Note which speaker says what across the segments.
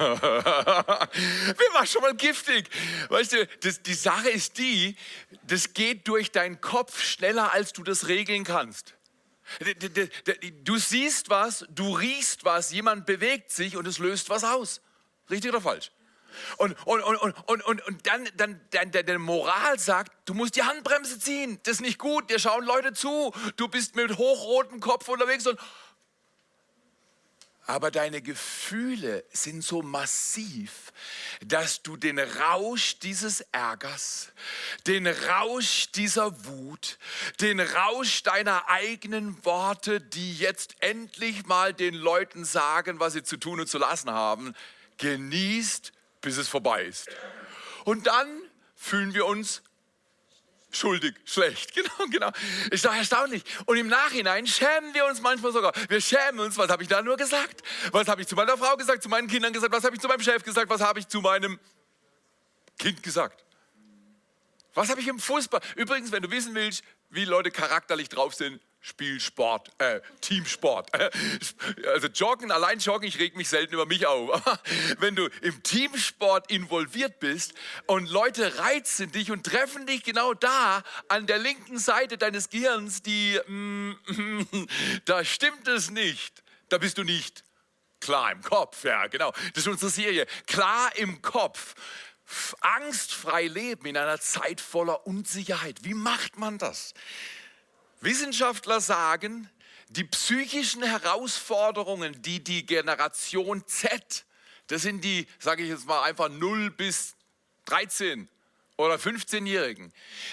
Speaker 1: Wer war schon mal giftig? Weißt du, das, die Sache ist die, das geht durch deinen Kopf schneller, als du das regeln kannst. Du siehst was, du riechst was, jemand bewegt sich und es löst was aus. Richtig oder falsch? Und, und, und, und, und, und dann, dann, dann der Moral sagt, du musst die Handbremse ziehen. Das ist nicht gut, dir schauen Leute zu. Du bist mit hochrotem Kopf unterwegs und aber deine Gefühle sind so massiv, dass du den Rausch dieses Ärgers, den Rausch dieser Wut, den Rausch deiner eigenen Worte, die jetzt endlich mal den Leuten sagen, was sie zu tun und zu lassen haben, genießt, bis es vorbei ist. Und dann fühlen wir uns schuldig, schlecht. Genau, genau. Ist doch erstaunlich. Und im Nachhinein schämen wir uns manchmal sogar. Wir schämen uns, was habe ich da nur gesagt? Was habe ich zu meiner Frau gesagt, zu meinen Kindern gesagt? Was habe ich zu meinem Chef gesagt? Was habe ich zu meinem Kind gesagt? Was habe ich im Fußball? Übrigens, wenn du wissen willst, wie Leute charakterlich drauf sind, Spielsport, äh, Teamsport. Also Joggen, allein Joggen, ich reg mich selten über mich auf. Aber wenn du im Teamsport involviert bist und Leute reizen dich und treffen dich genau da an der linken Seite deines Gehirns, die, mm, da stimmt es nicht. Da bist du nicht klar im Kopf. Ja, genau. Das ist unsere Serie. Klar im Kopf. Angstfrei leben in einer Zeit voller Unsicherheit. Wie macht man das? Wissenschaftler sagen, die psychischen Herausforderungen, die die Generation Z, das sind die, sage ich jetzt mal einfach 0 bis 13 oder 15-Jährigen,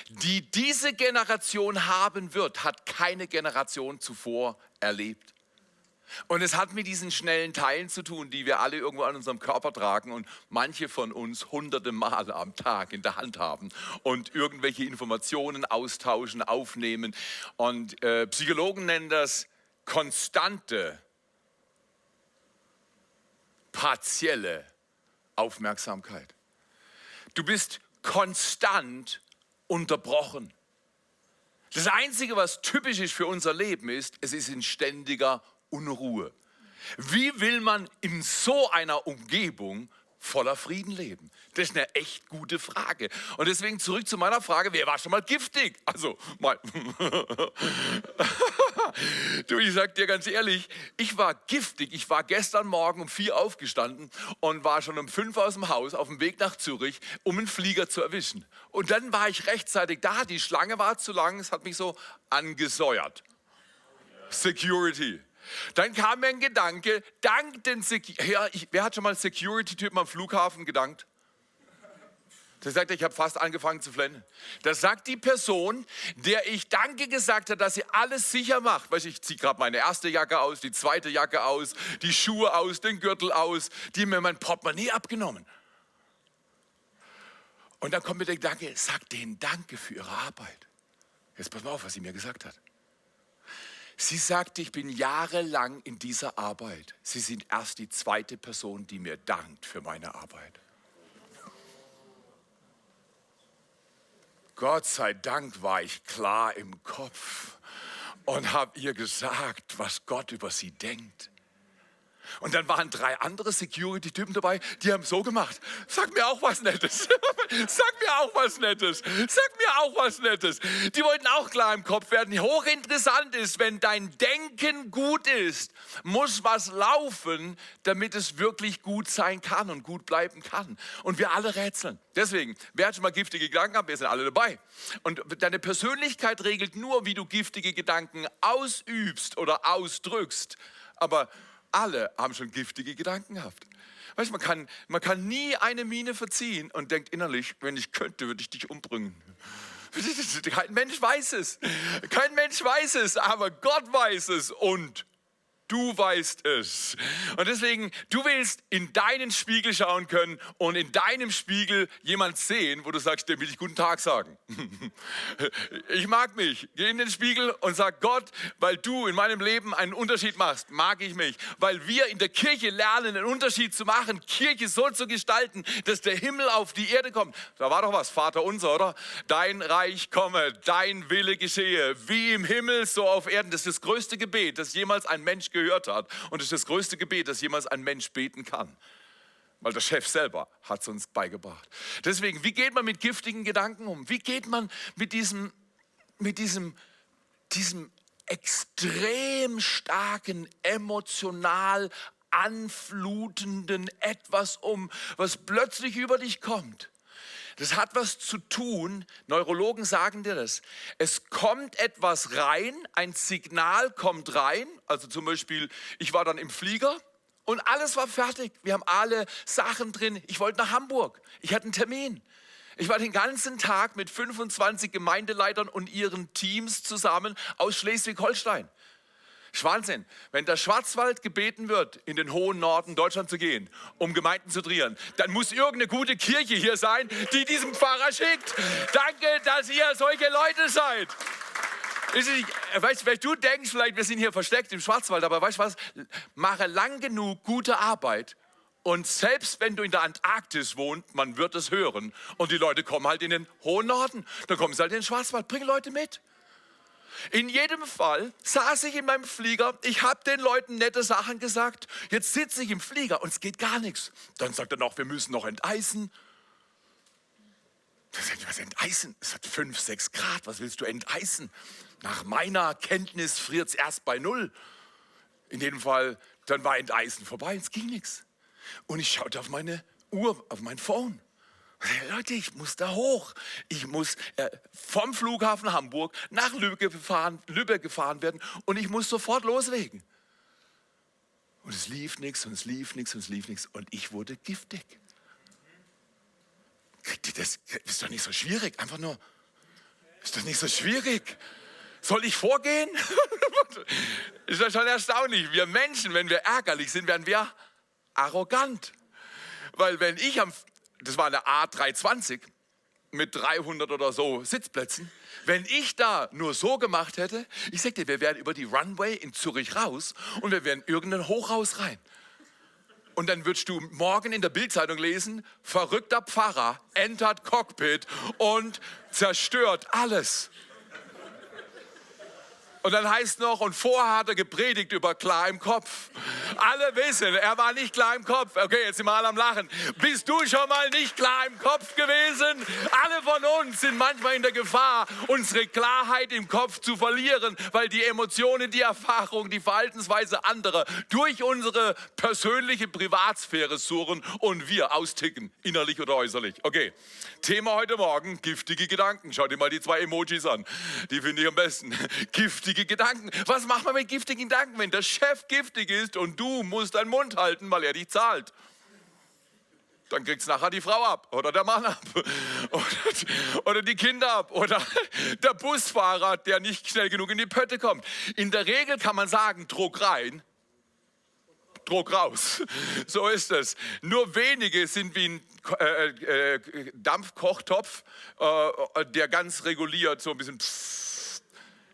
Speaker 1: die diese Generation haben wird, hat keine Generation zuvor erlebt. Und es hat mit diesen schnellen Teilen zu tun, die wir alle irgendwo an unserem Körper tragen und manche von uns hunderte Male am Tag in der Hand haben und irgendwelche Informationen austauschen, aufnehmen. Und äh, Psychologen nennen das konstante, partielle Aufmerksamkeit. Du bist konstant unterbrochen. Das Einzige, was typisch ist für unser Leben, ist, es ist in ständiger Unruhe. Wie will man in so einer Umgebung voller Frieden leben? Das ist eine echt gute Frage. Und deswegen zurück zu meiner Frage, wer war schon mal giftig? Also, mal. du, ich sag dir ganz ehrlich, ich war giftig. Ich war gestern Morgen um vier aufgestanden und war schon um fünf aus dem Haus auf dem Weg nach Zürich, um einen Flieger zu erwischen. Und dann war ich rechtzeitig da. Die Schlange war zu lang. Es hat mich so angesäuert. Security. Dann kam mir ein Gedanke, dank den Security. Ja, wer hat schon mal Security-Typen am Flughafen gedankt? Der sagt, ich habe fast angefangen zu flennen. Das sagt die Person, der ich Danke gesagt habe, dass sie alles sicher macht. Weißt, ich ziehe gerade meine erste Jacke aus, die zweite Jacke aus, die Schuhe aus, den Gürtel aus, die mir mein Portemonnaie abgenommen. Und dann kommt mir der Gedanke, sag denen Danke für ihre Arbeit. Jetzt pass mal auf, was sie mir gesagt hat. Sie sagte, ich bin jahrelang in dieser Arbeit. Sie sind erst die zweite Person, die mir dankt für meine Arbeit. Gott sei Dank war ich klar im Kopf und habe ihr gesagt, was Gott über sie denkt. Und dann waren drei andere Security-Typen dabei, die haben so gemacht. Sag mir auch was Nettes. Sag mir auch was Nettes. Sag mir auch was Nettes. Die wollten auch klar im Kopf werden. Hochinteressant ist, wenn dein Denken gut ist, muss was laufen, damit es wirklich gut sein kann und gut bleiben kann. Und wir alle rätseln. Deswegen, wer hat schon mal giftige Gedanken gehabt? Wir sind alle dabei. Und deine Persönlichkeit regelt nur, wie du giftige Gedanken ausübst oder ausdrückst. Aber alle haben schon giftige Gedanken gehabt. Weißt, man, kann, man kann nie eine Mine verziehen und denkt innerlich, wenn ich könnte, würde ich dich umbringen. Kein Mensch weiß es. Kein Mensch weiß es, aber Gott weiß es und Du weißt es. Und deswegen, du willst in deinen Spiegel schauen können und in deinem Spiegel jemand sehen, wo du sagst, dem will ich guten Tag sagen. Ich mag mich. Geh in den Spiegel und sag Gott, weil du in meinem Leben einen Unterschied machst, mag ich mich. Weil wir in der Kirche lernen, einen Unterschied zu machen, Kirche so zu gestalten, dass der Himmel auf die Erde kommt. Da war doch was, Vater unser, oder? Dein Reich komme, dein Wille geschehe, wie im Himmel, so auf Erden. Das ist das größte Gebet, das jemals ein Mensch gehört hat. Und es ist das größte Gebet, das jemals ein Mensch beten kann. Weil der Chef selber hat es uns beigebracht. Deswegen, wie geht man mit giftigen Gedanken um? Wie geht man mit diesem, mit diesem, diesem extrem starken, emotional anflutenden etwas um, was plötzlich über dich kommt? Das hat was zu tun, Neurologen sagen dir das. Es kommt etwas rein, ein Signal kommt rein, also zum Beispiel, ich war dann im Flieger und alles war fertig. Wir haben alle Sachen drin. Ich wollte nach Hamburg. Ich hatte einen Termin. Ich war den ganzen Tag mit 25 Gemeindeleitern und ihren Teams zusammen aus Schleswig-Holstein. Wahnsinn. Wenn der Schwarzwald gebeten wird, in den hohen Norden Deutschland zu gehen, um Gemeinden zu trieren, dann muss irgendeine gute Kirche hier sein, die diesen Pfarrer schickt. Danke, dass ihr solche Leute seid. Weißt, weißt du denkst vielleicht, wir sind hier versteckt im Schwarzwald, aber weißt du was? Mache lang genug gute Arbeit und selbst wenn du in der Antarktis wohnst, man wird es hören und die Leute kommen halt in den hohen Norden, dann kommen sie halt in den Schwarzwald, bring Leute mit. In jedem Fall saß ich in meinem Flieger, ich habe den Leuten nette Sachen gesagt, jetzt sitze ich im Flieger und es geht gar nichts. Dann sagt er noch, wir müssen noch enteisen. Was enteisen? Es hat 5, 6 Grad, was willst du enteisen? Nach meiner Kenntnis friert es erst bei null. In jedem Fall, dann war Enteisen vorbei, es ging nichts. Und ich schaute auf meine Uhr, auf mein Phone. Leute, ich muss da hoch. Ich muss äh, vom Flughafen Hamburg nach Lübeck gefahren, Lübeck gefahren werden und ich muss sofort loslegen. Und es lief nichts und es lief nichts und es lief nichts und ich wurde giftig. Das? Ist doch nicht so schwierig. Einfach nur, ist doch nicht so schwierig. Soll ich vorgehen? ist doch schon erstaunlich. Wir Menschen, wenn wir ärgerlich sind, werden wir arrogant. Weil wenn ich am das war eine A320 mit 300 oder so Sitzplätzen. Wenn ich da nur so gemacht hätte, ich sag dir, wir wären über die Runway in Zürich raus und wir wären irgendein Hochhaus rein. Und dann würdest du morgen in der Bildzeitung lesen, verrückter Pfarrer entert Cockpit und zerstört alles. Und dann heißt noch, und vorher hat er gepredigt über klar im Kopf. Alle wissen, er war nicht klar im Kopf. Okay, jetzt sind wir alle am Lachen. Bist du schon mal nicht klar im Kopf gewesen? Alle von uns sind manchmal in der Gefahr, unsere Klarheit im Kopf zu verlieren, weil die Emotionen, die Erfahrung, die Verhaltensweise anderer durch unsere persönliche Privatsphäre suchen und wir austicken, innerlich oder äußerlich. Okay, Thema heute Morgen, giftige Gedanken. Schau dir mal die zwei Emojis an. Die finde ich am besten. Giftige Gedanken. Was macht man mit giftigen Gedanken, wenn der Chef giftig ist und du musst deinen Mund halten, weil er dich zahlt? Dann kriegt es nachher die Frau ab oder der Mann ab oder, oder die Kinder ab oder der Busfahrer, der nicht schnell genug in die Pötte kommt. In der Regel kann man sagen, Druck rein, Druck raus. So ist es. Nur wenige sind wie ein äh, äh, Dampfkochtopf, äh, der ganz reguliert so ein bisschen. Pff,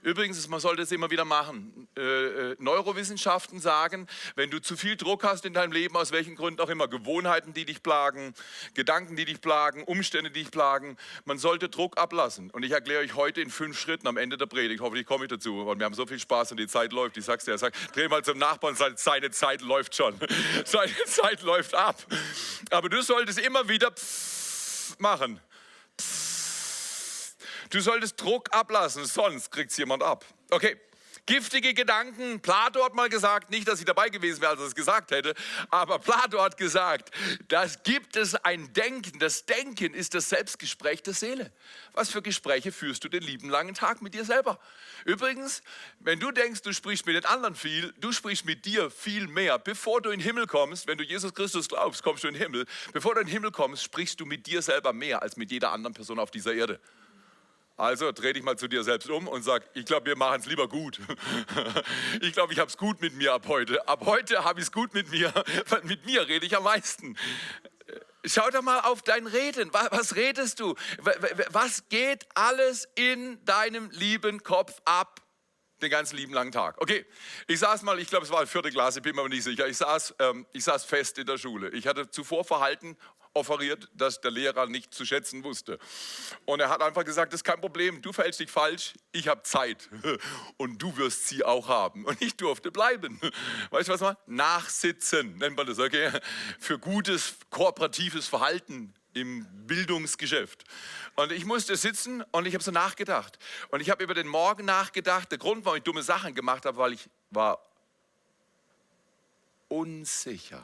Speaker 1: Übrigens, man sollte es immer wieder machen. Äh, äh, Neurowissenschaften sagen, wenn du zu viel Druck hast in deinem Leben, aus welchen Gründen auch immer, Gewohnheiten, die dich plagen, Gedanken, die dich plagen, Umstände, die dich plagen, man sollte Druck ablassen. Und ich erkläre euch heute in fünf Schritten am Ende der Predigt, hoffentlich komme ich dazu, und wir haben so viel Spaß und die Zeit läuft. Ich sag's dir, sag, dreh mal zum Nachbarn seine Zeit läuft schon. Seine Zeit läuft ab. Aber du solltest immer wieder machen. Du solltest Druck ablassen, sonst kriegt es jemand ab. Okay. Giftige Gedanken. Plato hat mal gesagt, nicht, dass ich dabei gewesen wäre, als er es gesagt hätte, aber Plato hat gesagt, das gibt es ein Denken. Das Denken ist das Selbstgespräch der Seele. Was für Gespräche führst du den lieben langen Tag mit dir selber? Übrigens, wenn du denkst, du sprichst mit den anderen viel, du sprichst mit dir viel mehr. Bevor du in den Himmel kommst, wenn du Jesus Christus glaubst, kommst du in den Himmel. Bevor du in den Himmel kommst, sprichst du mit dir selber mehr als mit jeder anderen Person auf dieser Erde. Also dreh dich mal zu dir selbst um und sag, ich glaube, wir machen es lieber gut. Ich glaube, ich habe es gut mit mir ab heute. Ab heute habe ich es gut mit mir, weil mit mir rede ich am meisten. Schau doch mal auf dein Reden. Was redest du? Was geht alles in deinem lieben Kopf ab? Den ganzen lieben langen Tag. Okay, ich saß mal, ich glaube, es war vierte Klasse, bin mir aber nicht sicher. Ich saß, ähm, ich saß fest in der Schule. Ich hatte zuvor Verhalten offeriert, das der Lehrer nicht zu schätzen wusste. Und er hat einfach gesagt, das ist kein Problem, du verhältst dich falsch, ich habe Zeit und du wirst sie auch haben. Und ich durfte bleiben. Weißt du was man? Nachsitzen nennt man das, okay? Für gutes kooperatives Verhalten im Bildungsgeschäft. Und ich musste sitzen und ich habe so nachgedacht. Und ich habe über den Morgen nachgedacht. Der Grund, warum ich dumme Sachen gemacht habe, weil ich war unsicher.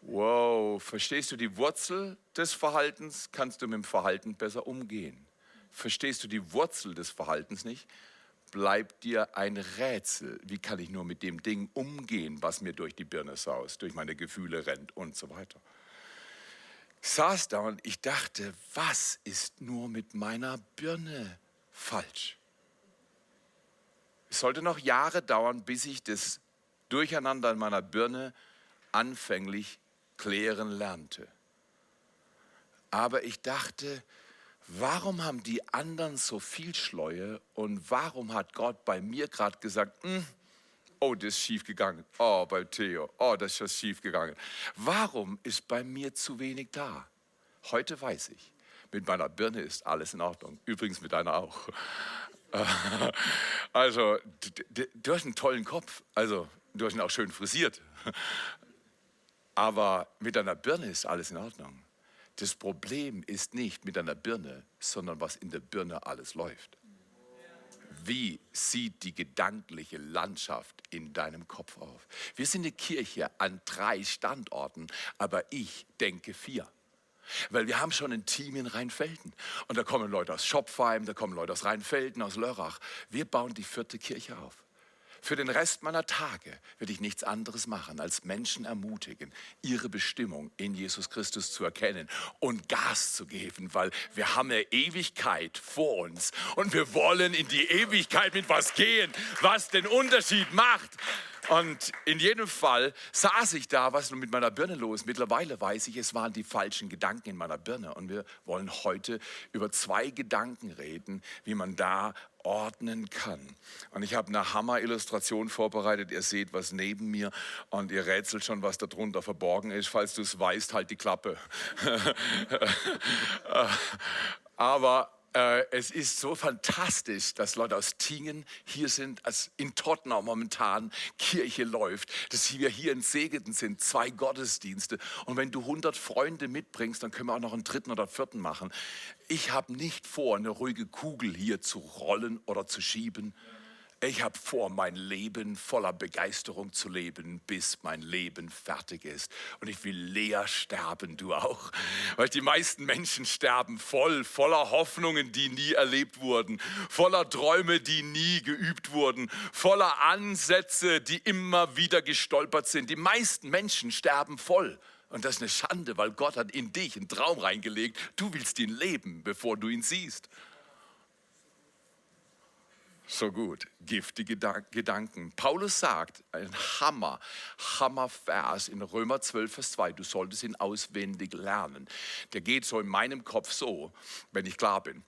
Speaker 1: Wow, verstehst du die Wurzel des Verhaltens, kannst du mit dem Verhalten besser umgehen. Verstehst du die Wurzel des Verhaltens nicht, bleibt dir ein Rätsel. Wie kann ich nur mit dem Ding umgehen, was mir durch die Birne saust, durch meine Gefühle rennt und so weiter. Ich saß da und ich dachte, was ist nur mit meiner Birne falsch? Es sollte noch Jahre dauern, bis ich das Durcheinander in meiner Birne anfänglich klären lernte. Aber ich dachte, warum haben die anderen so viel Schleue und warum hat Gott bei mir gerade gesagt, hm, oh, das ist schief gegangen. Oh, bei Theo, oh, das ist schief gegangen. Warum ist bei mir zu wenig da? Heute weiß ich, mit meiner Birne ist alles in Ordnung. Übrigens mit deiner auch. Also, du hast einen tollen Kopf. Also, du hast ihn auch schön frisiert. Aber mit deiner Birne ist alles in Ordnung. Das Problem ist nicht mit deiner Birne, sondern was in der Birne alles läuft. Wie sieht die gedankliche Landschaft in deinem Kopf auf? Wir sind eine Kirche an drei Standorten, aber ich denke vier. Weil wir haben schon ein Team in Rheinfelden. Und da kommen Leute aus Schopfheim, da kommen Leute aus Rheinfelden, aus Lörrach. Wir bauen die vierte Kirche auf. Für den Rest meiner Tage werde ich nichts anderes machen, als Menschen ermutigen, ihre Bestimmung in Jesus Christus zu erkennen und Gas zu geben, weil wir haben eine Ewigkeit vor uns und wir wollen in die Ewigkeit mit was gehen, was den Unterschied macht. Und in jedem Fall saß ich da, was nun mit meiner Birne los? Mittlerweile weiß ich, es waren die falschen Gedanken in meiner Birne. Und wir wollen heute über zwei Gedanken reden, wie man da ordnen kann. Und ich habe eine Hammer-Illustration vorbereitet. Ihr seht was neben mir und ihr rätselt schon, was darunter verborgen ist. Falls du es weißt, halt die Klappe. Aber es ist so fantastisch, dass Leute aus Tingen hier sind, als in Tottenau momentan Kirche läuft, dass wir hier in Segeten sind, zwei Gottesdienste. Und wenn du 100 Freunde mitbringst, dann können wir auch noch einen dritten oder vierten machen. Ich habe nicht vor, eine ruhige Kugel hier zu rollen oder zu schieben. Ich habe vor, mein Leben voller Begeisterung zu leben, bis mein Leben fertig ist. Und ich will leer sterben, du auch. Weil die meisten Menschen sterben voll, voller Hoffnungen, die nie erlebt wurden, voller Träume, die nie geübt wurden, voller Ansätze, die immer wieder gestolpert sind. Die meisten Menschen sterben voll. Und das ist eine Schande, weil Gott hat in dich einen Traum reingelegt. Du willst ihn leben, bevor du ihn siehst. So gut, giftige Gedanken. Paulus sagt, ein Hammer, Hammervers in Römer 12, Vers 2, du solltest ihn auswendig lernen. Der geht so in meinem Kopf so, wenn ich klar bin.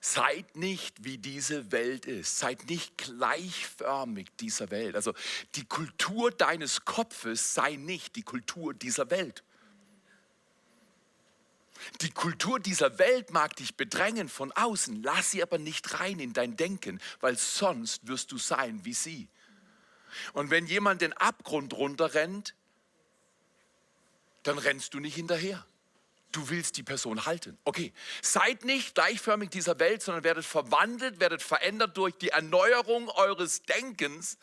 Speaker 1: Seid nicht wie diese Welt ist. Seid nicht gleichförmig dieser Welt. Also die Kultur deines Kopfes sei nicht die Kultur dieser Welt. Die Kultur dieser Welt mag dich bedrängen von außen, lass sie aber nicht rein in dein Denken, weil sonst wirst du sein wie sie. Und wenn jemand den Abgrund runterrennt, dann rennst du nicht hinterher. Du willst die Person halten. Okay, seid nicht gleichförmig dieser Welt, sondern werdet verwandelt, werdet verändert durch die Erneuerung eures Denkens.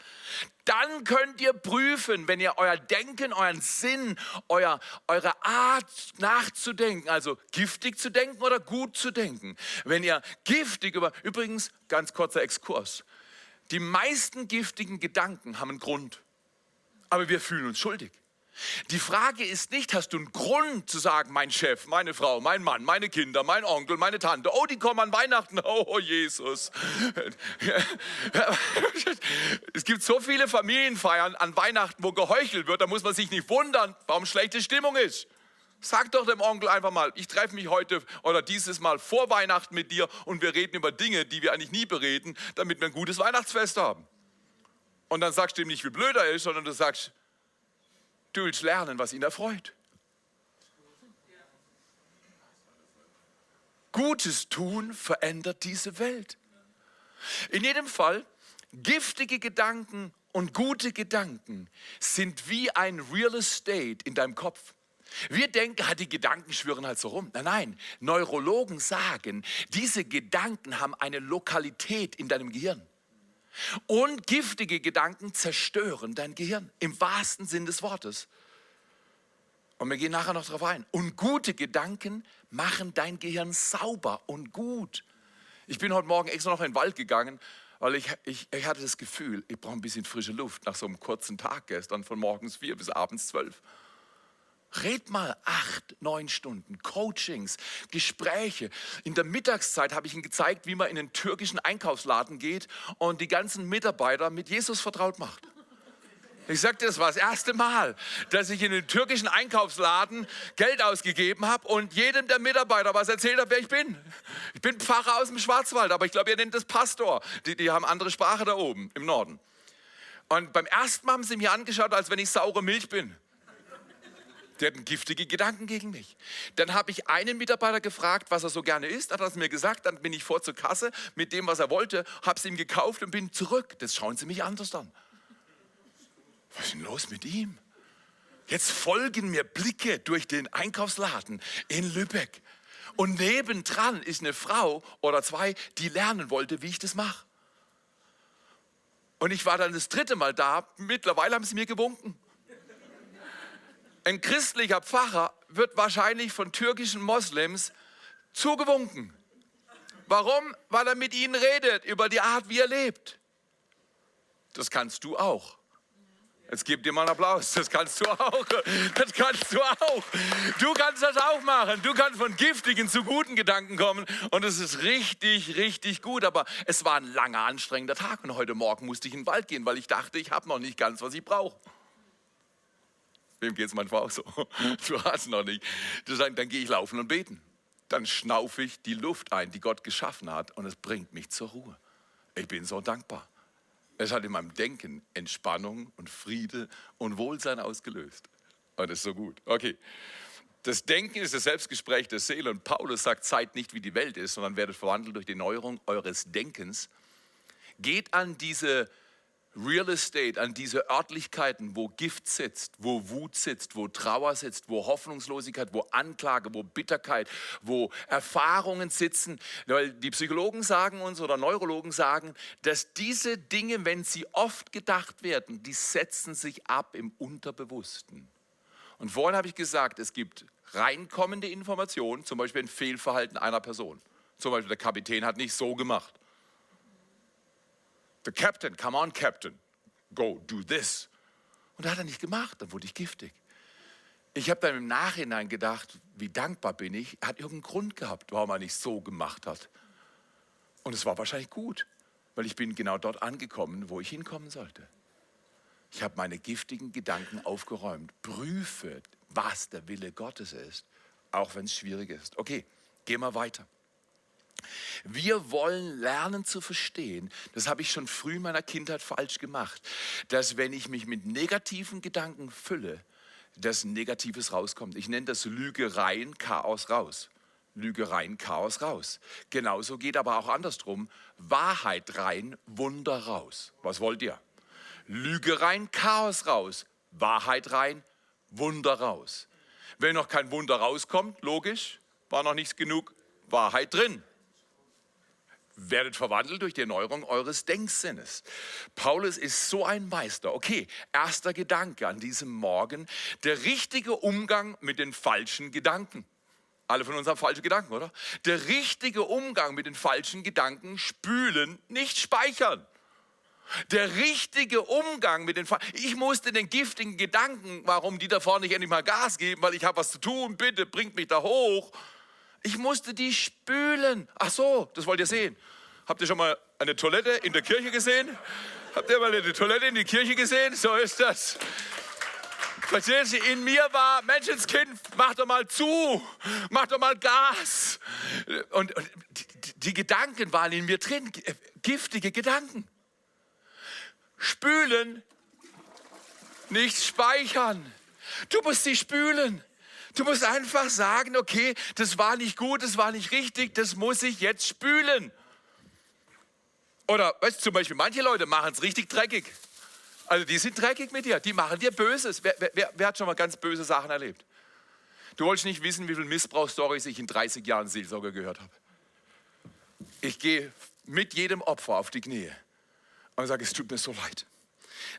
Speaker 1: Dann könnt ihr prüfen, wenn ihr euer Denken, euren Sinn, euer, eure Art nachzudenken, also giftig zu denken oder gut zu denken. Wenn ihr giftig über, übrigens, ganz kurzer Exkurs. Die meisten giftigen Gedanken haben einen Grund, aber wir fühlen uns schuldig. Die Frage ist nicht, hast du einen Grund zu sagen, mein Chef, meine Frau, mein Mann, meine Kinder, mein Onkel, meine Tante, oh, die kommen an Weihnachten, oh Jesus. Es gibt so viele Familienfeiern an Weihnachten, wo geheuchelt wird, da muss man sich nicht wundern, warum schlechte Stimmung ist. Sag doch dem Onkel einfach mal, ich treffe mich heute oder dieses Mal vor Weihnachten mit dir und wir reden über Dinge, die wir eigentlich nie bereden, damit wir ein gutes Weihnachtsfest haben. Und dann sagst du ihm nicht, wie blöd er ist, sondern du sagst, Du willst lernen, was ihn erfreut. Gutes tun verändert diese Welt. In jedem Fall, giftige Gedanken und gute Gedanken sind wie ein Real Estate in deinem Kopf. Wir denken, die Gedanken schwören halt so rum. Nein, nein, Neurologen sagen, diese Gedanken haben eine Lokalität in deinem Gehirn. Und giftige Gedanken zerstören dein Gehirn, im wahrsten Sinn des Wortes. Und wir gehen nachher noch darauf ein. Und gute Gedanken machen dein Gehirn sauber und gut. Ich bin heute Morgen extra noch in den Wald gegangen, weil ich, ich, ich hatte das Gefühl, ich brauche ein bisschen frische Luft nach so einem kurzen Tag gestern von morgens vier bis abends zwölf. Red mal acht, neun Stunden, Coachings, Gespräche. In der Mittagszeit habe ich Ihnen gezeigt, wie man in den türkischen Einkaufsladen geht und die ganzen Mitarbeiter mit Jesus vertraut macht. Ich sagte, das war das erste Mal, dass ich in den türkischen Einkaufsladen Geld ausgegeben habe und jedem der Mitarbeiter was erzählt habe, wer ich bin. Ich bin Pfarrer aus dem Schwarzwald, aber ich glaube, ihr nennt das Pastor. Die, die haben andere Sprache da oben im Norden. Und beim ersten Mal haben sie mir angeschaut, als wenn ich saure Milch bin. Die hatten giftige Gedanken gegen mich. Dann habe ich einen Mitarbeiter gefragt, was er so gerne isst, hat er es mir gesagt, dann bin ich vor zur Kasse mit dem, was er wollte, habe es ihm gekauft und bin zurück. Das schauen sie mich anders an. Was ist denn los mit ihm? Jetzt folgen mir Blicke durch den Einkaufsladen in Lübeck. Und nebendran ist eine Frau oder zwei, die lernen wollte, wie ich das mache. Und ich war dann das dritte Mal da. Mittlerweile haben sie mir gewunken. Ein christlicher Pfarrer wird wahrscheinlich von türkischen Moslems zugewunken. Warum? Weil er mit ihnen redet über die Art, wie er lebt. Das kannst du auch. Jetzt gib dir mal einen Applaus. Das kannst du auch. Das kannst du auch. Du kannst das auch machen. Du kannst von giftigen zu guten Gedanken kommen. Und es ist richtig, richtig gut. Aber es war ein langer, anstrengender Tag. Und heute Morgen musste ich in den Wald gehen, weil ich dachte, ich habe noch nicht ganz, was ich brauche. Wem geht es manchmal auch so? Du hast noch nicht. Dann, dann gehe ich laufen und beten. Dann schnaufe ich die Luft ein, die Gott geschaffen hat. Und es bringt mich zur Ruhe. Ich bin so dankbar. Es hat in meinem Denken Entspannung und Friede und Wohlsein ausgelöst. Und das ist so gut. Okay. Das Denken ist das Selbstgespräch der Seele. Und Paulus sagt, seid nicht wie die Welt ist, sondern werdet verwandelt durch die Neuerung eures Denkens. Geht an diese Real Estate, an diese Örtlichkeiten, wo Gift sitzt, wo Wut sitzt, wo Trauer sitzt, wo Hoffnungslosigkeit, wo Anklage, wo Bitterkeit, wo Erfahrungen sitzen. Weil die Psychologen sagen uns oder Neurologen sagen, dass diese Dinge, wenn sie oft gedacht werden, die setzen sich ab im Unterbewussten. Und vorhin habe ich gesagt, es gibt reinkommende Informationen, zum Beispiel ein Fehlverhalten einer Person. Zum Beispiel der Kapitän hat nicht so gemacht. The Captain, come on, Captain, go, do this. Und das hat er nicht gemacht, dann wurde ich giftig. Ich habe dann im Nachhinein gedacht, wie dankbar bin ich. Er hat irgendeinen Grund gehabt, warum er nicht so gemacht hat. Und es war wahrscheinlich gut, weil ich bin genau dort angekommen, wo ich hinkommen sollte. Ich habe meine giftigen Gedanken aufgeräumt. Prüfe, was der Wille Gottes ist, auch wenn es schwierig ist. Okay, gehen wir weiter. Wir wollen lernen zu verstehen, das habe ich schon früh in meiner Kindheit falsch gemacht, dass wenn ich mich mit negativen Gedanken fülle, dass Negatives rauskommt. Ich nenne das Lügereien, Chaos raus. Lügereien, Chaos raus. Genauso geht aber auch andersrum. Wahrheit rein, Wunder raus. Was wollt ihr? Lügereien, Chaos raus. Wahrheit rein, Wunder raus. Wenn noch kein Wunder rauskommt, logisch, war noch nichts genug Wahrheit drin werdet verwandelt durch die Erneuerung eures Denksinnes. Paulus ist so ein Meister. Okay, erster Gedanke an diesem Morgen, der richtige Umgang mit den falschen Gedanken. Alle von uns haben falsche Gedanken, oder? Der richtige Umgang mit den falschen Gedanken spülen, nicht speichern. Der richtige Umgang mit den falschen. Ich musste den giftigen Gedanken, warum die da vorne nicht endlich mal Gas geben, weil ich habe was zu tun, bitte bringt mich da hoch ich musste die spülen. Ach so, das wollt ihr sehen. Habt ihr schon mal eine Toilette in der Kirche gesehen? Habt ihr mal eine Toilette in der Kirche gesehen? So ist das. Verstehst du, in mir war, Menschenskind, mach doch mal zu, mach doch mal Gas. Und, und die, die Gedanken waren in mir drin, giftige Gedanken. Spülen, nicht speichern. Du musst sie spülen. Du musst einfach sagen, okay, das war nicht gut, das war nicht richtig, das muss ich jetzt spülen. Oder, weißt zum Beispiel, manche Leute machen es richtig dreckig. Also die sind dreckig mit dir, die machen dir Böses. Wer, wer, wer hat schon mal ganz böse Sachen erlebt? Du wolltest nicht wissen, wie viele Missbrauchsstories ich in 30 Jahren Seelsorge gehört habe. Ich gehe mit jedem Opfer auf die Knie und sage, es tut mir so leid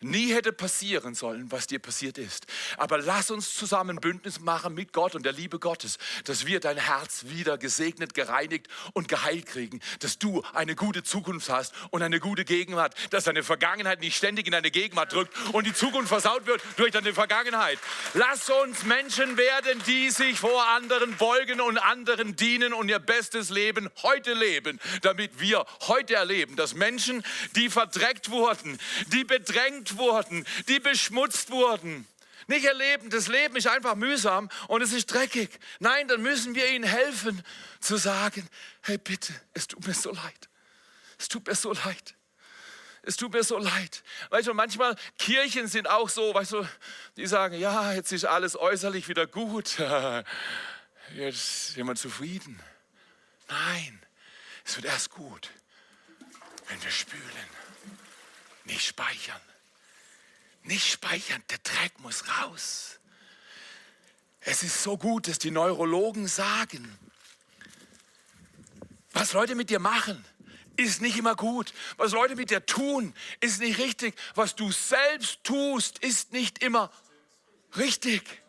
Speaker 1: nie hätte passieren sollen, was dir passiert ist. Aber lass uns zusammen Bündnis machen mit Gott und der Liebe Gottes, dass wir dein Herz wieder gesegnet, gereinigt und geheilt kriegen, dass du eine gute Zukunft hast und eine gute Gegenwart, dass deine Vergangenheit nicht ständig in deine Gegenwart drückt und die Zukunft versaut wird durch deine Vergangenheit. Lass uns Menschen werden, die sich vor anderen beugen und anderen dienen und ihr bestes Leben heute leben, damit wir heute erleben, dass Menschen, die verdreckt wurden, die bedrängt bedrängt wurden, die beschmutzt wurden, nicht erleben, das Leben ist einfach mühsam und es ist dreckig. Nein, dann müssen wir ihnen helfen zu sagen, hey bitte, es tut mir so leid. Es tut mir so leid. Es tut mir so leid. Weißt du, manchmal Kirchen sind auch so, weißt du, die sagen, ja, jetzt ist alles äußerlich wieder gut. Jetzt ist jemand zufrieden. Nein, es wird erst gut, wenn wir spülen, nicht speichern. Nicht speichern, der Dreck muss raus. Es ist so gut, dass die Neurologen sagen, was Leute mit dir machen, ist nicht immer gut. Was Leute mit dir tun, ist nicht richtig. Was du selbst tust, ist nicht immer richtig.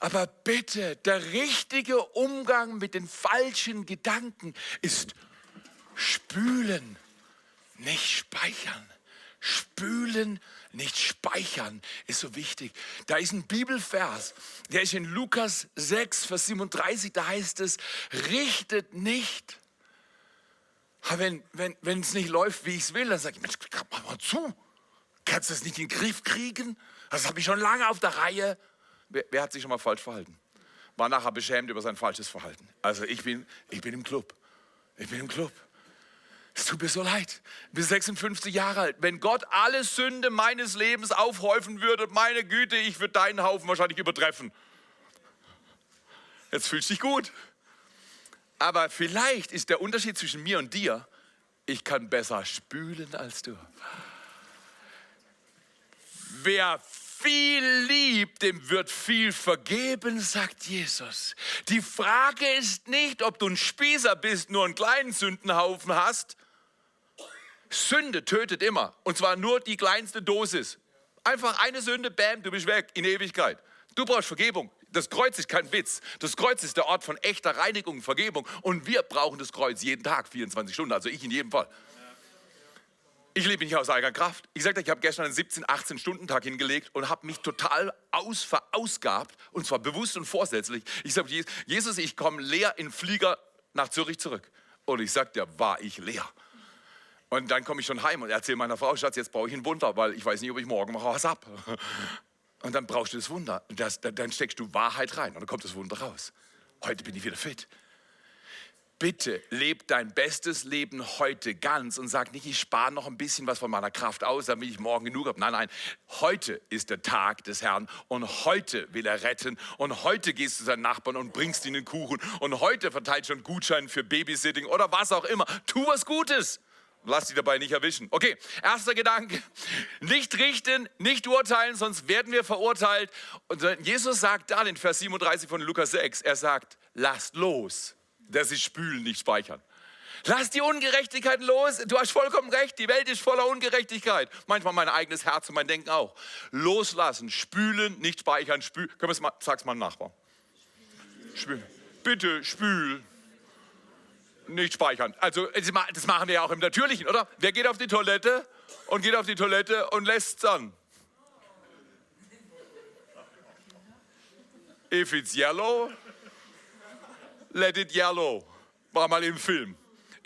Speaker 1: Aber bitte, der richtige Umgang mit den falschen Gedanken ist spülen, nicht speichern. Spülen, nicht speichern, ist so wichtig. Da ist ein Bibelvers, der ist in Lukas 6, Vers 37, da heißt es, richtet nicht. wenn es wenn, nicht läuft, wie ich es will, dann sage ich, Mensch, mach mal zu. Kannst du das nicht in den Griff kriegen? Das habe ich schon lange auf der Reihe. Wer, wer, hat sich schon mal falsch verhalten? War nachher beschämt über sein falsches Verhalten. Also ich bin, ich bin im Club. Ich bin im Club. Es tut mir so leid. Ich bin 56 Jahre alt. Wenn Gott alle Sünde meines Lebens aufhäufen würde, meine Güte, ich würde deinen Haufen wahrscheinlich übertreffen. Jetzt fühlst du dich gut. Aber vielleicht ist der Unterschied zwischen mir und dir, ich kann besser spülen als du. Wer viel liebt, dem wird viel vergeben, sagt Jesus. Die Frage ist nicht, ob du ein Spießer bist, nur einen kleinen Sündenhaufen hast, Sünde tötet immer. Und zwar nur die kleinste Dosis. Einfach eine Sünde, bam, du bist weg in Ewigkeit. Du brauchst Vergebung. Das Kreuz ist kein Witz. Das Kreuz ist der Ort von echter Reinigung, Vergebung. Und wir brauchen das Kreuz jeden Tag, 24 Stunden. Also ich in jedem Fall. Ich lebe nicht aus eigener Kraft. Ich sagte, ich habe gestern einen 17, 18 Stunden Tag hingelegt und habe mich total aus, verausgabt und zwar bewusst und vorsätzlich. Ich sage, Jesus, ich komme leer in Flieger nach Zürich zurück. Und ich sagte, war ich leer. Und dann komme ich schon heim und erzähle meiner Frau, Schatz, jetzt brauche ich ein Wunder, weil ich weiß nicht, ob ich morgen noch was habe. Und dann brauchst du das Wunder. Und das, dann steckst du Wahrheit rein und dann kommt das Wunder raus. Heute bin ich wieder fit. Bitte leb dein bestes Leben heute ganz und sag nicht, ich spare noch ein bisschen was von meiner Kraft aus, damit ich morgen genug habe. Nein, nein, heute ist der Tag des Herrn und heute will er retten und heute gehst du zu deinen Nachbarn und bringst ihnen Kuchen und heute verteilt schon Gutschein für Babysitting oder was auch immer. Tu was Gutes. Lass dich dabei nicht erwischen. Okay, erster Gedanke. Nicht richten, nicht urteilen, sonst werden wir verurteilt. Und Jesus sagt dann in Vers 37 von Lukas 6, er sagt, lasst los, dass sie spülen, nicht speichern. Lass die Ungerechtigkeiten los. Du hast vollkommen recht. Die Welt ist voller Ungerechtigkeit. Manchmal mein eigenes Herz und mein Denken auch. Loslassen, spülen, nicht speichern. Spül. Können wir es mal, sag's mal Nachbar. Spülen. Bitte spül nicht speichern. Also das machen wir ja auch im Natürlichen, oder? Wer geht auf die Toilette und geht auf die Toilette und lässt dann? If it's yellow, let it yellow. War mal im Film.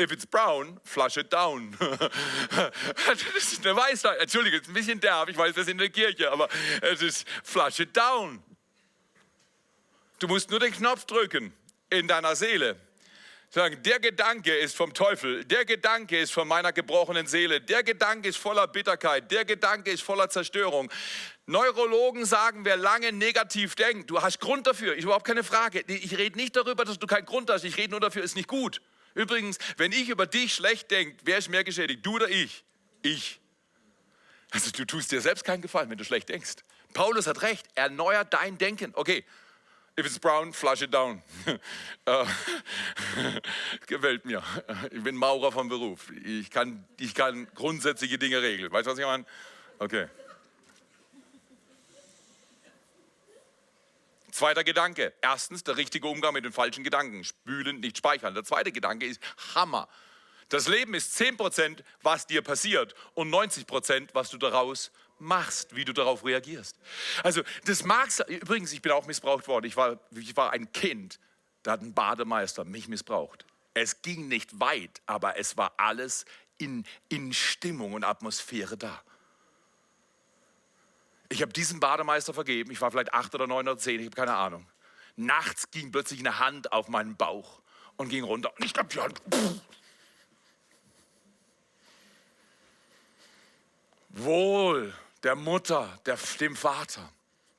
Speaker 1: If it's brown, flush it down. das ist eine Weisheit. Entschuldige, ist ein bisschen derb, ich weiß, das ist in der Kirche, aber es ist flush it down. Du musst nur den Knopf drücken in deiner Seele Sagen, der Gedanke ist vom Teufel, der Gedanke ist von meiner gebrochenen Seele, der Gedanke ist voller Bitterkeit, der Gedanke ist voller Zerstörung. Neurologen sagen, wer lange negativ denkt, du hast Grund dafür, ich überhaupt keine Frage. Ich rede nicht darüber, dass du keinen Grund hast, ich rede nur dafür, ist nicht gut. Übrigens, wenn ich über dich schlecht denke, wer ist mehr geschädigt, du oder ich? Ich. Also du tust dir selbst keinen Gefallen, wenn du schlecht denkst. Paulus hat recht, erneuert dein Denken. Okay, If it's brown, flush it down. Äh, gefällt mir. Ich bin Maurer vom Beruf. Ich kann, ich kann grundsätzliche Dinge regeln. Weißt du, was ich meine? Okay. Zweiter Gedanke. Erstens, der richtige Umgang mit den falschen Gedanken. Spülen, nicht speichern. Der zweite Gedanke ist Hammer. Das Leben ist 10%, was dir passiert und 90%, was du daraus machst, wie du darauf reagierst. Also das mag übrigens, ich bin auch missbraucht worden. Ich war, ich war ein Kind, da hat ein Bademeister mich missbraucht. Es ging nicht weit, aber es war alles in, in Stimmung und Atmosphäre da. Ich habe diesen Bademeister vergeben. Ich war vielleicht acht oder neun oder zehn, ich habe keine Ahnung. Nachts ging plötzlich eine Hand auf meinen Bauch und ging runter. Und ich glaube, die Hand. Pff. Wohl der Mutter, der, dem Vater,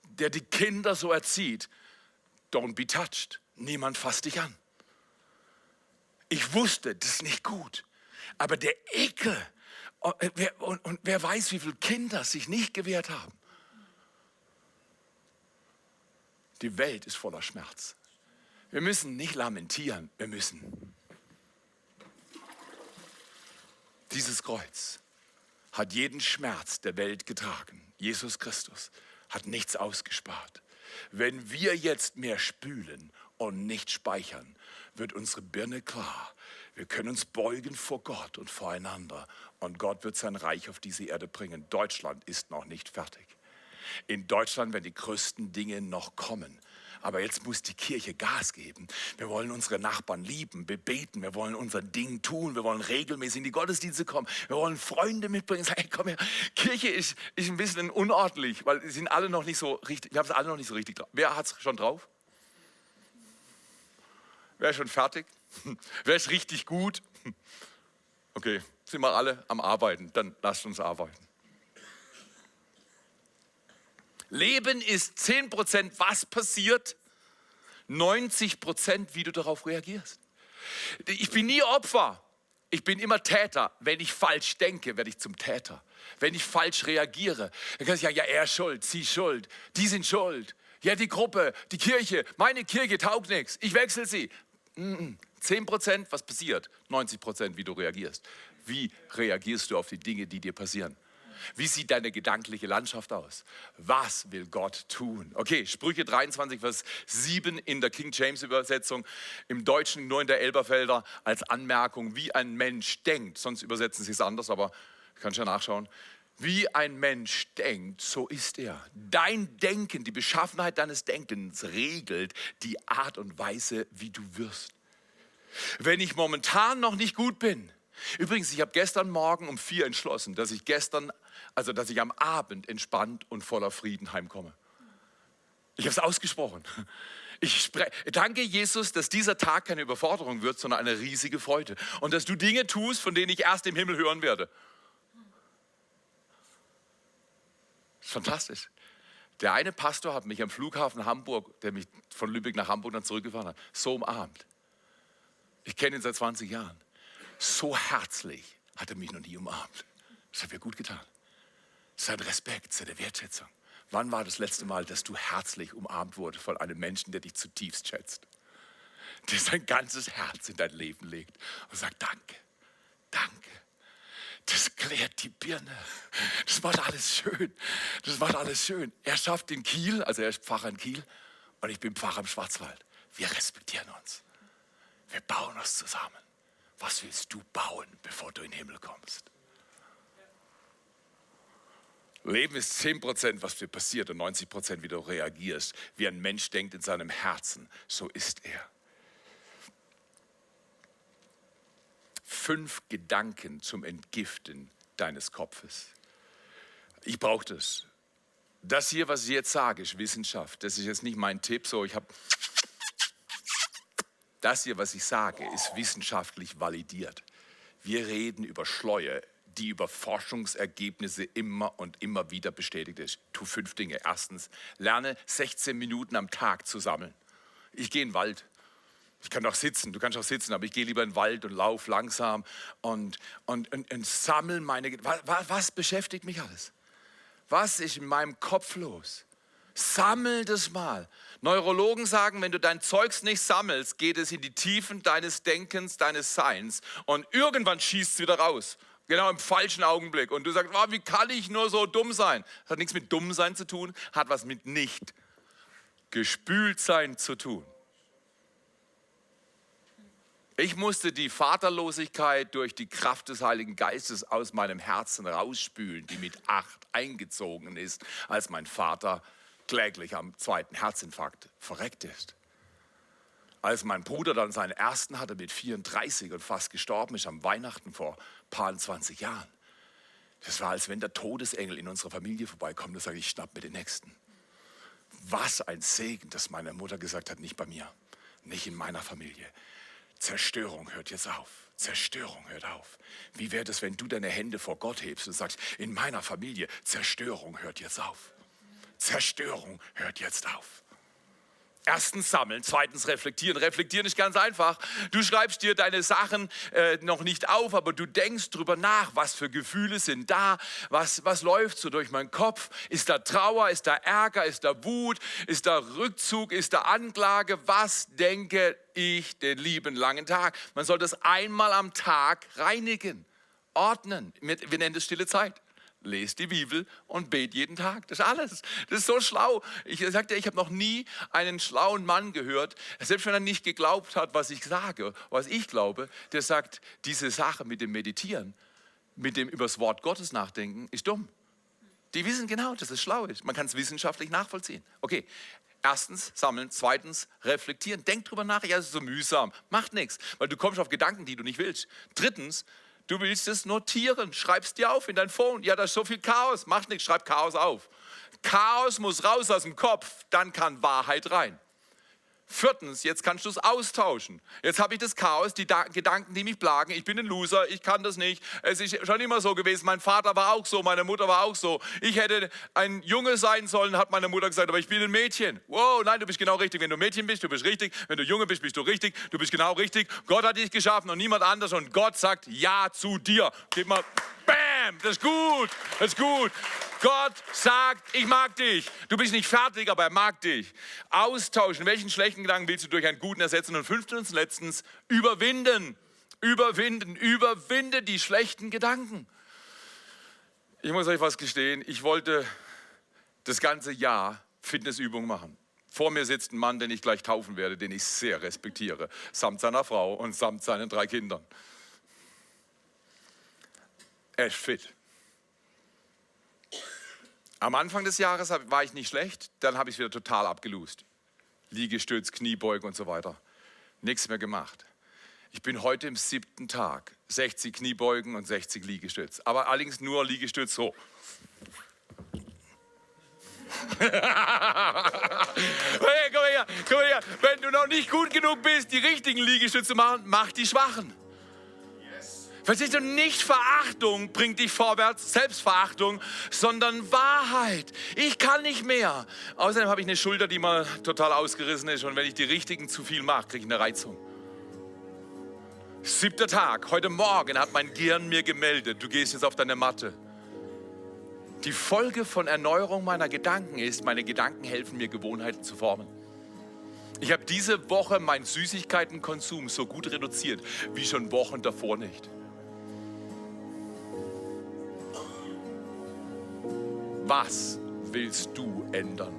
Speaker 1: der die Kinder so erzieht, don't be touched. Niemand fasst dich an. Ich wusste, das ist nicht gut. Aber der Ekel, und, äh, und, und wer weiß, wie viele Kinder sich nicht gewehrt haben. Die Welt ist voller Schmerz. Wir müssen nicht lamentieren, wir müssen. Dieses Kreuz hat jeden Schmerz der Welt getragen. Jesus Christus hat nichts ausgespart. Wenn wir jetzt mehr spülen und nicht speichern, wird unsere Birne klar. Wir können uns beugen vor Gott und voreinander und Gott wird sein Reich auf diese Erde bringen. Deutschland ist noch nicht fertig. In Deutschland werden die größten Dinge noch kommen. Aber jetzt muss die Kirche Gas geben. Wir wollen unsere Nachbarn lieben, bebeten, wir wollen unser Ding tun, wir wollen regelmäßig in die Gottesdienste kommen, wir wollen Freunde mitbringen. Sagen, hey, komm her. Kirche ist, ist ein bisschen unordentlich, weil sie sind alle noch nicht so richtig, wir haben es alle noch nicht so richtig drauf. Wer hat es schon drauf? Wer ist schon fertig? Wer ist richtig gut? Okay, sind wir alle am Arbeiten, dann lasst uns arbeiten. Leben ist 10% was passiert, 90% wie du darauf reagierst. Ich bin nie Opfer. Ich bin immer Täter. Wenn ich falsch denke, werde ich zum Täter. Wenn ich falsch reagiere, dann kann ich sagen, ja, er ist schuld, sie ist schuld, die sind schuld. Ja, die Gruppe, die Kirche, meine Kirche taugt nichts, ich wechsle sie. 10% was passiert? 90% wie du reagierst. Wie reagierst du auf die Dinge, die dir passieren? Wie sieht deine gedankliche Landschaft aus? Was will Gott tun? Okay, Sprüche 23, Vers 7 in der King James Übersetzung, im Deutschen nur in der Elberfelder als Anmerkung, wie ein Mensch denkt. Sonst übersetzen sie es anders, aber kannst ja nachschauen. Wie ein Mensch denkt, so ist er. Dein Denken, die Beschaffenheit deines Denkens regelt die Art und Weise, wie du wirst. Wenn ich momentan noch nicht gut bin, Übrigens, ich habe gestern Morgen um vier entschlossen, dass ich gestern also dass ich am Abend entspannt und voller Frieden heimkomme. Ich habe es ausgesprochen. Ich danke Jesus, dass dieser Tag keine Überforderung wird, sondern eine riesige Freude. Und dass du Dinge tust, von denen ich erst im Himmel hören werde. Fantastisch. Der eine Pastor hat mich am Flughafen Hamburg, der mich von Lübeck nach Hamburg dann zurückgefahren hat, so umarmt. Ich kenne ihn seit 20 Jahren. So herzlich hat er mich noch nie umarmt. Das hat mir gut getan sein Respekt, seine Wertschätzung. Wann war das letzte Mal, dass du herzlich umarmt wurde von einem Menschen, der dich zutiefst schätzt? Der sein ganzes Herz in dein Leben legt und sagt, danke, danke. Das klärt die Birne. Das macht alles schön. Das macht alles schön. Er schafft den Kiel, also er ist Pfarrer in Kiel und ich bin Pfarrer im Schwarzwald. Wir respektieren uns. Wir bauen uns zusammen. Was willst du bauen, bevor du in den Himmel kommst? Leben ist 10% was dir passiert und 90% wie du reagierst. Wie ein Mensch denkt in seinem Herzen, so ist er. Fünf Gedanken zum Entgiften deines Kopfes. Ich brauche das. Das hier, was ich jetzt sage, ist Wissenschaft. Das ist jetzt nicht mein Tipp, so ich habe Das hier, was ich sage, ist wissenschaftlich validiert. Wir reden über Schleue, die über Forschungsergebnisse immer und immer wieder bestätigt ist. Tu fünf Dinge. Erstens, lerne 16 Minuten am Tag zu sammeln. Ich gehe in den Wald. Ich kann auch sitzen, du kannst auch sitzen, aber ich gehe lieber in den Wald und laufe langsam und, und, und, und sammle meine. Was, was beschäftigt mich alles? Was ist in meinem Kopf los? Sammel das mal. Neurologen sagen, wenn du dein Zeugs nicht sammelst, geht es in die Tiefen deines Denkens, deines Seins und irgendwann schießt es wieder raus. Genau im falschen Augenblick. Und du sagst, oh, wie kann ich nur so dumm sein? Das hat nichts mit dumm sein zu tun, hat was mit nicht gespült sein zu tun. Ich musste die Vaterlosigkeit durch die Kraft des Heiligen Geistes aus meinem Herzen rausspülen, die mit acht eingezogen ist, als mein Vater kläglich am zweiten Herzinfarkt verreckt ist. Als mein Bruder dann seinen ersten hatte mit 34 und fast gestorben ist am Weihnachten vor paar 20 Jahren. Das war, als wenn der Todesengel in unserer Familie vorbeikommt und sagt, ich schnapp mir den Nächsten. Was ein Segen, dass meine Mutter gesagt hat, nicht bei mir, nicht in meiner Familie. Zerstörung hört jetzt auf. Zerstörung hört auf. Wie wäre es, wenn du deine Hände vor Gott hebst und sagst, in meiner Familie, Zerstörung hört jetzt auf. Zerstörung hört jetzt auf. Erstens sammeln, zweitens reflektieren. Reflektieren ist ganz einfach. Du schreibst dir deine Sachen äh, noch nicht auf, aber du denkst drüber nach, was für Gefühle sind da, was, was läuft so durch meinen Kopf. Ist da Trauer, ist da Ärger, ist da Wut, ist da Rückzug, ist da Anklage? Was denke ich den lieben langen Tag? Man soll das einmal am Tag reinigen, ordnen. Wir nennen das stille Zeit lest die Bibel und bet jeden Tag. Das ist alles. Das ist so schlau. Ich sagte, ich habe noch nie einen schlauen Mann gehört, selbst wenn er nicht geglaubt hat, was ich sage, was ich glaube, der sagt, diese Sache mit dem Meditieren, mit dem übers Wort Gottes nachdenken, ist dumm. Die wissen genau, dass es schlau ist. Man kann es wissenschaftlich nachvollziehen. Okay, Erstens sammeln, zweitens reflektieren. Denk drüber nach, ja, es ist so mühsam. Macht nichts, weil du kommst auf Gedanken, die du nicht willst. Drittens, Du willst es notieren, schreibst dir auf in dein Phone. Ja, da ist so viel Chaos. Mach nichts, schreib Chaos auf. Chaos muss raus aus dem Kopf, dann kann Wahrheit rein. Viertens, jetzt kannst du es austauschen. Jetzt habe ich das Chaos, die da Gedanken, die mich plagen. Ich bin ein Loser, ich kann das nicht. Es ist schon immer so gewesen. Mein Vater war auch so, meine Mutter war auch so. Ich hätte ein Junge sein sollen, hat meine Mutter gesagt, aber ich bin ein Mädchen. Wow, nein, du bist genau richtig. Wenn du Mädchen bist, du bist richtig. Wenn du Junge bist, bist du richtig. Du bist genau richtig. Gott hat dich geschaffen und niemand anders. Und Gott sagt Ja zu dir. Gib mal, Bam, das ist gut, das ist gut. Gott sagt, ich mag dich. Du bist nicht fertig, aber er mag dich. Austauschen. Welchen schlechten Gedanken willst du durch einen guten ersetzen? Und fünftens, letztens, überwinden. Überwinden. Überwinde die schlechten Gedanken. Ich muss euch was gestehen. Ich wollte das ganze Jahr Fitnessübungen machen. Vor mir sitzt ein Mann, den ich gleich taufen werde, den ich sehr respektiere, samt seiner Frau und samt seinen drei Kindern. Er ist fit. Am Anfang des Jahres war ich nicht schlecht, dann habe ich es wieder total abgelust. Liegestütz, Kniebeugen und so weiter. Nichts mehr gemacht. Ich bin heute im siebten Tag. 60 Kniebeugen und 60 Liegestütz. Aber allerdings nur Liegestütz so. hey, komm her, komm her. Wenn du noch nicht gut genug bist, die richtigen Liegestütze zu machen, mach die schwachen. Verstehst du, nicht Verachtung bringt dich vorwärts, Selbstverachtung, sondern Wahrheit. Ich kann nicht mehr. Außerdem habe ich eine Schulter, die mal total ausgerissen ist und wenn ich die richtigen zu viel mache, kriege ich eine Reizung. Siebter Tag, heute Morgen hat mein Gehirn mir gemeldet, du gehst jetzt auf deine Matte. Die Folge von Erneuerung meiner Gedanken ist, meine Gedanken helfen mir, Gewohnheiten zu formen. Ich habe diese Woche meinen Süßigkeitenkonsum so gut reduziert wie schon Wochen davor nicht. Was willst du ändern?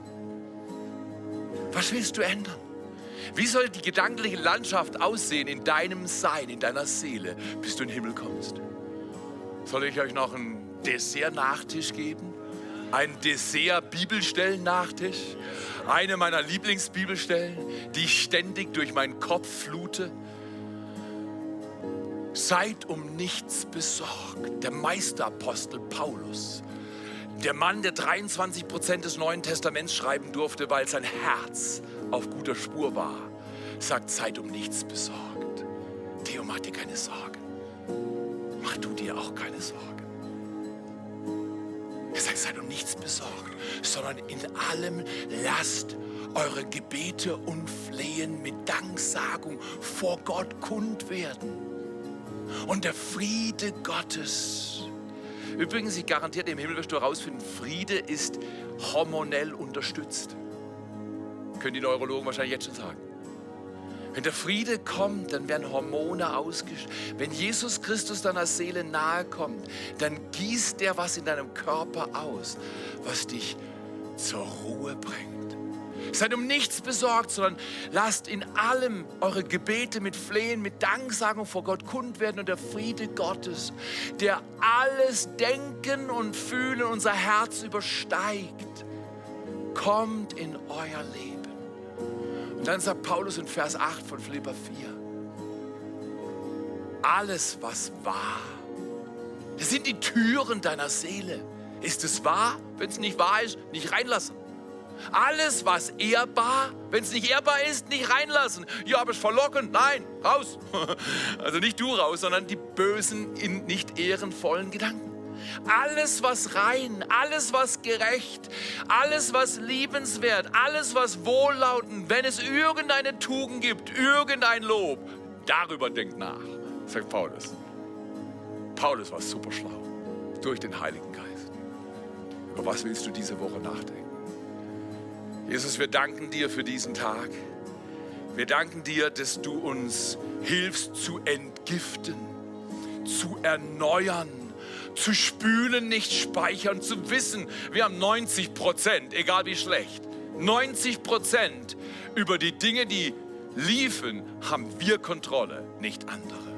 Speaker 1: Was willst du ändern? Wie soll die gedankliche Landschaft aussehen in deinem Sein, in deiner Seele, bis du in den Himmel kommst? Soll ich euch noch einen Dessert-Nachtisch geben? Ein Dessert-Bibelstellen-Nachtisch? Eine meiner Lieblingsbibelstellen, die ich ständig durch meinen Kopf flute? Seid um nichts besorgt. Der Meisterapostel Paulus der Mann, der 23 Prozent des Neuen Testaments schreiben durfte, weil sein Herz auf guter Spur war. sagt, seid um nichts besorgt. Theo, mach dir keine Sorgen. Mach du dir auch keine Sorgen. Er sagt, seid um nichts besorgt, sondern in allem lasst eure Gebete und Flehen mit Danksagung vor Gott kund werden. Und der Friede Gottes. Übrigens, ich garantiere, im Himmel wirst du herausfinden, Friede ist hormonell unterstützt. Können die Neurologen wahrscheinlich jetzt schon sagen. Wenn der Friede kommt, dann werden Hormone ausgeschüttet. Wenn Jesus Christus deiner Seele nahe kommt, dann gießt er was in deinem Körper aus, was dich zur Ruhe bringt. Seid um nichts besorgt, sondern lasst in allem eure Gebete mit Flehen, mit Danksagung vor Gott kund werden und der Friede Gottes, der alles Denken und Fühlen unser Herz übersteigt, kommt in euer Leben. Und dann sagt Paulus in Vers 8 von Philippa 4, alles, was wahr, das sind die Türen deiner Seele. Ist es wahr? Wenn es nicht wahr ist, nicht reinlassen. Alles, was ehrbar, wenn es nicht ehrbar ist, nicht reinlassen. Ja, aber es verlockend. Nein, raus. Also nicht du raus, sondern die bösen, nicht ehrenvollen Gedanken. Alles, was rein, alles, was gerecht, alles, was liebenswert, alles, was wohllautend, wenn es irgendeine Tugend gibt, irgendein Lob, darüber denkt nach, sagt Paulus. Paulus war super schlau durch den Heiligen Geist. Über was willst du diese Woche nachdenken? Jesus, wir danken dir für diesen Tag. Wir danken dir, dass du uns hilfst zu entgiften, zu erneuern zu spülen, nicht speichern, zu wissen, wir haben 90 Prozent, egal wie schlecht. 90 Prozent über die Dinge, die liefen, haben wir Kontrolle, nicht andere.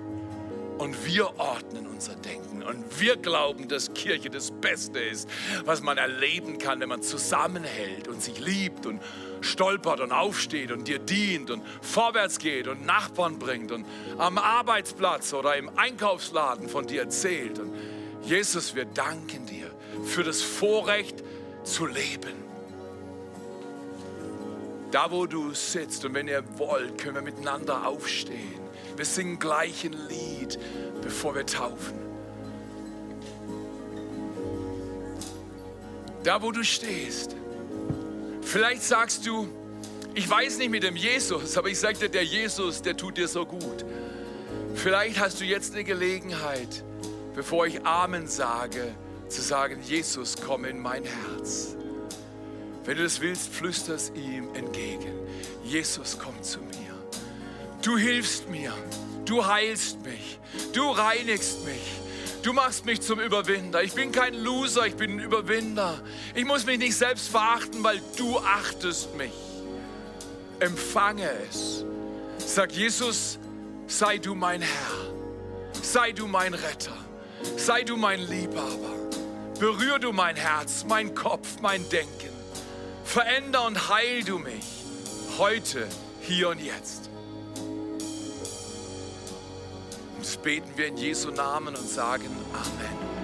Speaker 1: Und wir ordnen unser Denken und wir glauben, dass Kirche das Beste ist, was man erleben kann, wenn man zusammenhält und sich liebt und stolpert und aufsteht und dir dient und vorwärts geht und Nachbarn bringt und am Arbeitsplatz oder im Einkaufsladen von dir erzählt. Und Jesus, wir danken dir für das Vorrecht zu leben. Da, wo du sitzt und wenn ihr wollt, können wir miteinander aufstehen. Wir singen gleich ein Lied, bevor wir taufen. Da, wo du stehst. Vielleicht sagst du, ich weiß nicht mit dem Jesus, aber ich sage dir, der Jesus, der tut dir so gut. Vielleicht hast du jetzt eine Gelegenheit, bevor ich Amen sage, zu sagen, Jesus, komm in mein Herz. Wenn du das willst, flüster es ihm entgegen. Jesus, komm zu mir. Du hilfst mir. Du heilst mich. Du reinigst mich. Du machst mich zum Überwinder. Ich bin kein Loser, ich bin ein Überwinder. Ich muss mich nicht selbst verachten, weil du achtest mich. Empfange es. Sag Jesus, sei du mein Herr. Sei du mein Retter. Sei du mein Liebhaber. Berühr du mein Herz, mein Kopf, mein Denken. Veränder und heil du mich heute, hier und jetzt. Das beten wir in Jesu Namen und sagen Amen.